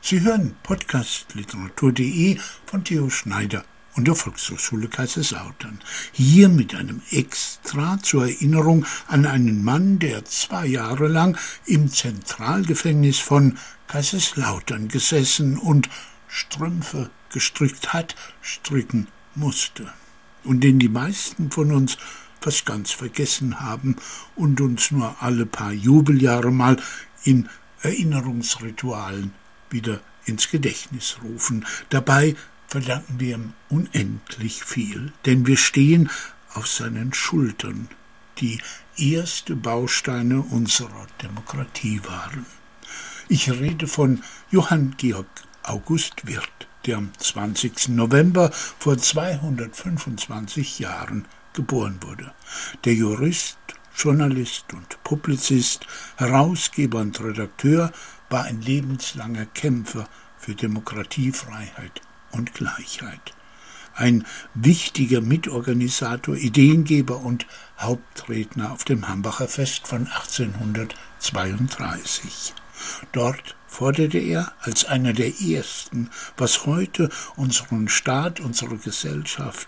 Sie hören podcastliteratur.de von Theo Schneider und der Volkshochschule Kaiserslautern. Hier mit einem Extra zur Erinnerung an einen Mann, der zwei Jahre lang im Zentralgefängnis von Kaiserslautern gesessen und Strümpfe gestrickt hat, stricken musste. Und den die meisten von uns fast ganz vergessen haben und uns nur alle paar Jubeljahre mal in Erinnerungsritualen wieder ins Gedächtnis rufen. Dabei verdanken wir ihm unendlich viel, denn wir stehen auf seinen Schultern, die erste Bausteine unserer Demokratie waren. Ich rede von Johann Georg August Wirth, der am 20. November vor 225 Jahren geboren wurde. Der Jurist, Journalist und Publizist, Herausgeber und Redakteur war ein lebenslanger Kämpfer für Demokratie, Freiheit und Gleichheit. Ein wichtiger Mitorganisator, Ideengeber und Hauptredner auf dem Hambacher Fest von 1832. Dort forderte er als einer der ersten, was heute unseren Staat, unsere Gesellschaft,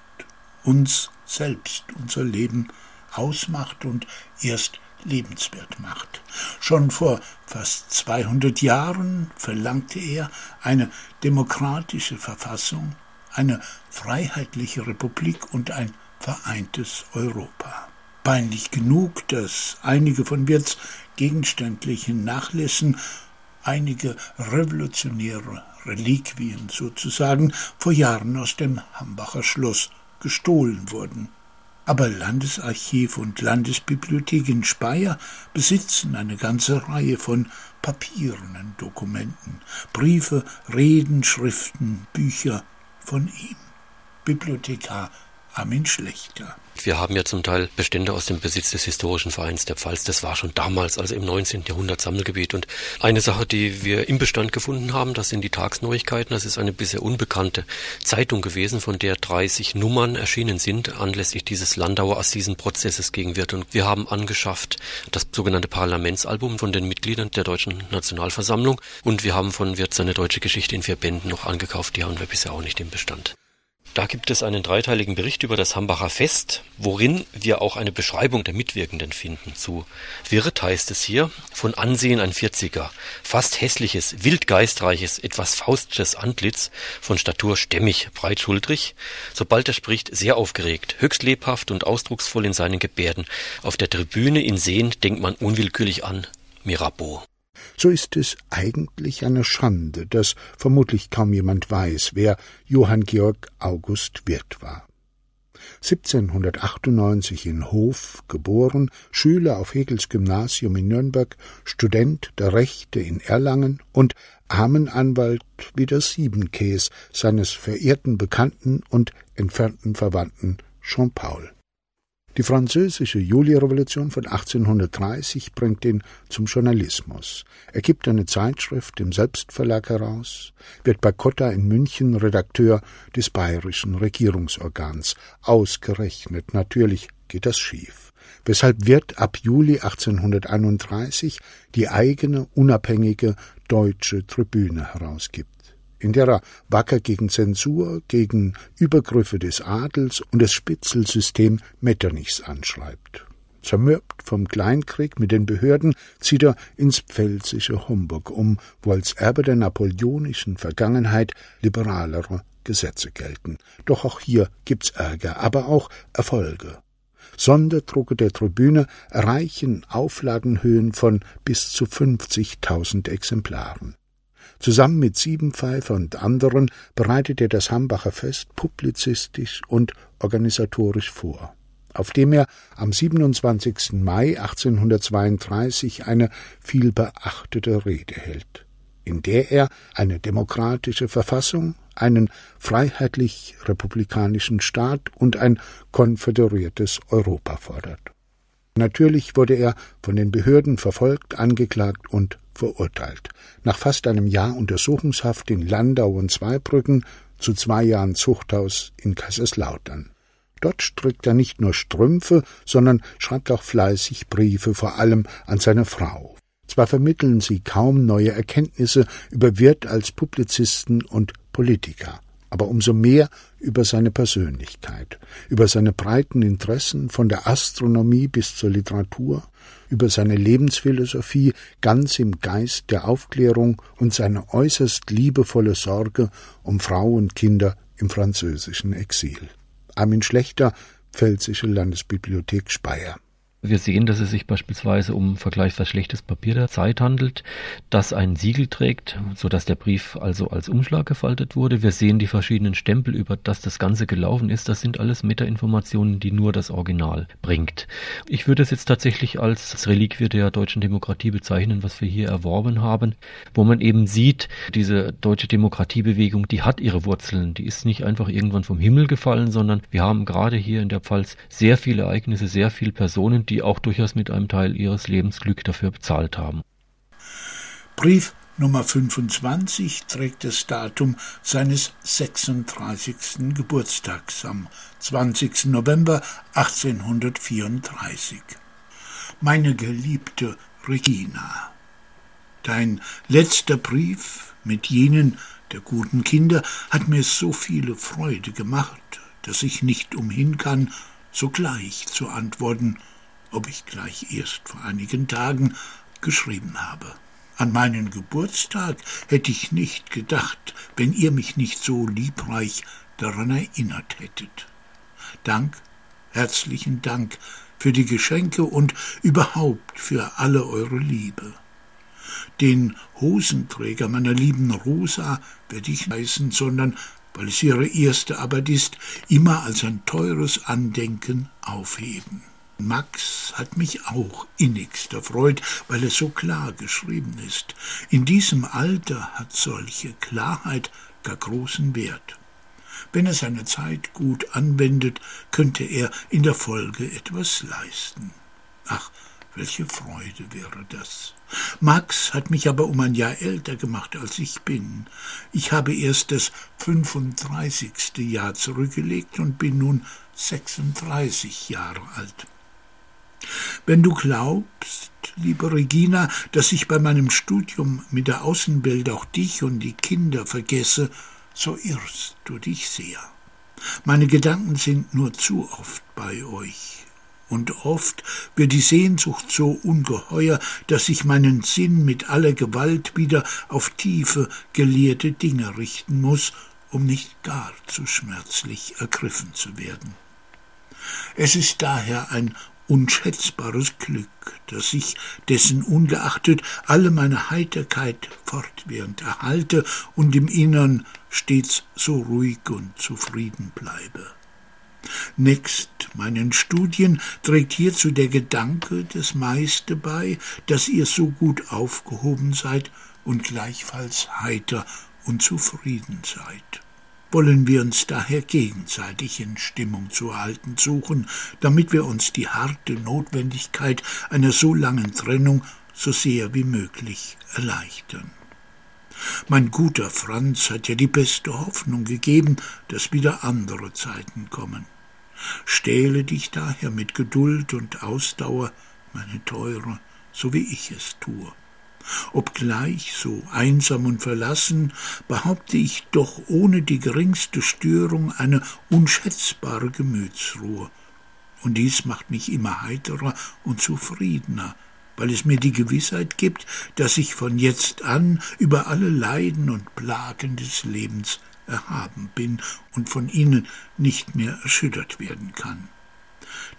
uns selbst, unser Leben ausmacht und erst lebenswert macht. Schon vor fast 200 Jahren verlangte er eine demokratische Verfassung, eine freiheitliche Republik und ein vereintes Europa. Peinlich genug, dass einige von Wirts gegenständlichen Nachlässen, einige revolutionäre Reliquien sozusagen, vor Jahren aus dem Hambacher Schloss gestohlen wurden. Aber Landesarchiv und Landesbibliothek in Speyer besitzen eine ganze Reihe von papierenden Dokumenten, Briefe, Reden, Schriften, Bücher von ihm. Bibliothekar Armin Schlechter. Wir haben ja zum Teil Bestände aus dem Besitz des Historischen Vereins der Pfalz. Das war schon damals, also im 19. Jahrhundert Sammelgebiet. Und eine Sache, die wir im Bestand gefunden haben, das sind die Tagsneuigkeiten. Das ist eine bisher unbekannte Zeitung gewesen, von der 30 Nummern erschienen sind, anlässlich dieses Landauer Assisenprozesses gegen Wirt. Und wir haben angeschafft das sogenannte Parlamentsalbum von den Mitgliedern der Deutschen Nationalversammlung. Und wir haben von Wirt seine deutsche Geschichte in vier Bänden noch angekauft. Die haben wir bisher auch nicht im Bestand. Da gibt es einen dreiteiligen Bericht über das Hambacher Fest, worin wir auch eine Beschreibung der Mitwirkenden finden. Zu Wirth heißt es hier, von Ansehen ein Vierziger, fast hässliches, wildgeistreiches, etwas faustisches Antlitz, von Statur stämmig, breitschultrig, sobald er spricht, sehr aufgeregt, höchst lebhaft und ausdrucksvoll in seinen Gebärden. Auf der Tribüne ihn sehend denkt man unwillkürlich an Mirabeau so ist es eigentlich eine Schande, dass vermutlich kaum jemand weiß, wer Johann Georg August Wirth war. 1798 in Hof geboren, Schüler auf Hegels Gymnasium in Nürnberg, Student der Rechte in Erlangen und Armenanwalt wie der Siebenkäs seines verehrten Bekannten und entfernten Verwandten Jean Paul. Die französische Julirevolution von 1830 bringt ihn zum Journalismus. Er gibt eine Zeitschrift im Selbstverlag heraus, wird bei Cotta in München Redakteur des bayerischen Regierungsorgans. Ausgerechnet, natürlich geht das schief. Weshalb wird ab Juli 1831 die eigene unabhängige deutsche Tribüne herausgibt in der er wacker gegen Zensur, gegen Übergriffe des Adels und das Spitzelsystem Metternichs anschreibt. Zermürbt vom Kleinkrieg mit den Behörden zieht er ins pfälzische Homburg um, wo als Erbe der napoleonischen Vergangenheit liberalere Gesetze gelten. Doch auch hier gibt's Ärger, aber auch Erfolge. Sonderdrucke der Tribüne erreichen Auflagenhöhen von bis zu 50.000 Exemplaren. Zusammen mit Siebenpfeifer und anderen bereitet er das Hambacher Fest publizistisch und organisatorisch vor, auf dem er am 27. Mai 1832 eine vielbeachtete Rede hält, in der er eine demokratische Verfassung, einen freiheitlich-republikanischen Staat und ein konföderiertes Europa fordert. Natürlich wurde er von den Behörden verfolgt, angeklagt und verurteilt. Nach fast einem Jahr Untersuchungshaft in Landau und Zweibrücken zu zwei Jahren Zuchthaus in Kaiserslautern. Dort strickt er nicht nur Strümpfe, sondern schreibt auch fleißig Briefe, vor allem an seine Frau. Zwar vermitteln sie kaum neue Erkenntnisse über Wirt als Publizisten und Politiker, aber umso mehr über seine Persönlichkeit, über seine breiten Interessen von der Astronomie bis zur Literatur, über seine Lebensphilosophie ganz im Geist der Aufklärung und seine äußerst liebevolle Sorge um Frau und Kinder im französischen Exil. Armin Schlechter, Pfälzische Landesbibliothek Speyer. Wir sehen, dass es sich beispielsweise um vergleichsweise schlechtes Papier der Zeit handelt, das ein Siegel trägt, so dass der Brief also als Umschlag gefaltet wurde. Wir sehen die verschiedenen Stempel, über das das Ganze gelaufen ist. Das sind alles Metainformationen, die nur das Original bringt. Ich würde es jetzt tatsächlich als Reliquie der deutschen Demokratie bezeichnen, was wir hier erworben haben, wo man eben sieht, diese deutsche Demokratiebewegung, die hat ihre Wurzeln. Die ist nicht einfach irgendwann vom Himmel gefallen, sondern wir haben gerade hier in der Pfalz sehr viele Ereignisse, sehr viele Personen, die auch durchaus mit einem Teil ihres Lebensglück dafür bezahlt haben. Brief Nummer 25 trägt das Datum seines 36. Geburtstags am 20. November 1834. Meine geliebte Regina, dein letzter Brief mit jenen der guten Kinder hat mir so viele Freude gemacht, dass ich nicht umhin kann, sogleich zu antworten ob ich gleich erst vor einigen Tagen geschrieben habe. An meinen Geburtstag hätte ich nicht gedacht, wenn ihr mich nicht so liebreich daran erinnert hättet. Dank, herzlichen Dank für die Geschenke und überhaupt für alle eure Liebe. Den Hosenträger meiner lieben Rosa werde ich heißen, sondern, weil es ihre erste Arbeit ist, immer als ein teures Andenken aufheben. Max hat mich auch innigst erfreut, weil es so klar geschrieben ist. In diesem Alter hat solche Klarheit gar großen Wert. Wenn er seine Zeit gut anwendet, könnte er in der Folge etwas leisten. Ach, welche Freude wäre das. Max hat mich aber um ein Jahr älter gemacht, als ich bin. Ich habe erst das fünfunddreißigste Jahr zurückgelegt und bin nun sechsunddreißig Jahre alt. Wenn du glaubst, liebe Regina, dass ich bei meinem Studium mit der Außenwelt auch dich und die Kinder vergesse, so irrst du dich sehr. Meine Gedanken sind nur zu oft bei euch. Und oft wird die Sehnsucht so ungeheuer, dass ich meinen Sinn mit aller Gewalt wieder auf tiefe, gelehrte Dinge richten muss, um nicht gar zu schmerzlich ergriffen zu werden. Es ist daher ein unschätzbares Glück, dass ich dessen ungeachtet alle meine Heiterkeit fortwährend erhalte und im Innern stets so ruhig und zufrieden bleibe. Nächst meinen Studien trägt hierzu der Gedanke das meiste bei, dass ihr so gut aufgehoben seid und gleichfalls heiter und zufrieden seid wollen wir uns daher gegenseitig in Stimmung zu halten suchen, damit wir uns die harte Notwendigkeit einer so langen Trennung so sehr wie möglich erleichtern. Mein guter Franz hat ja die beste Hoffnung gegeben, dass wieder andere Zeiten kommen. Stähle dich daher mit Geduld und Ausdauer, meine Teure, so wie ich es tue. Obgleich so einsam und verlassen, behaupte ich doch ohne die geringste Störung eine unschätzbare Gemütsruhe. Und dies macht mich immer heiterer und zufriedener, weil es mir die Gewissheit gibt, dass ich von jetzt an über alle Leiden und Plagen des Lebens erhaben bin und von ihnen nicht mehr erschüttert werden kann.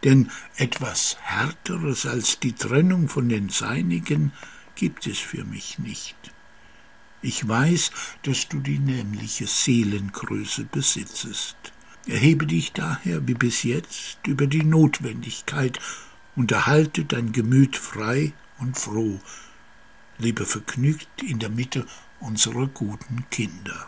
Denn etwas Härteres als die Trennung von den Seinigen gibt es für mich nicht. Ich weiß, dass du die nämliche Seelengröße besitzest. Erhebe dich daher wie bis jetzt über die Notwendigkeit und erhalte dein Gemüt frei und froh, lebe vergnügt in der Mitte unserer guten Kinder.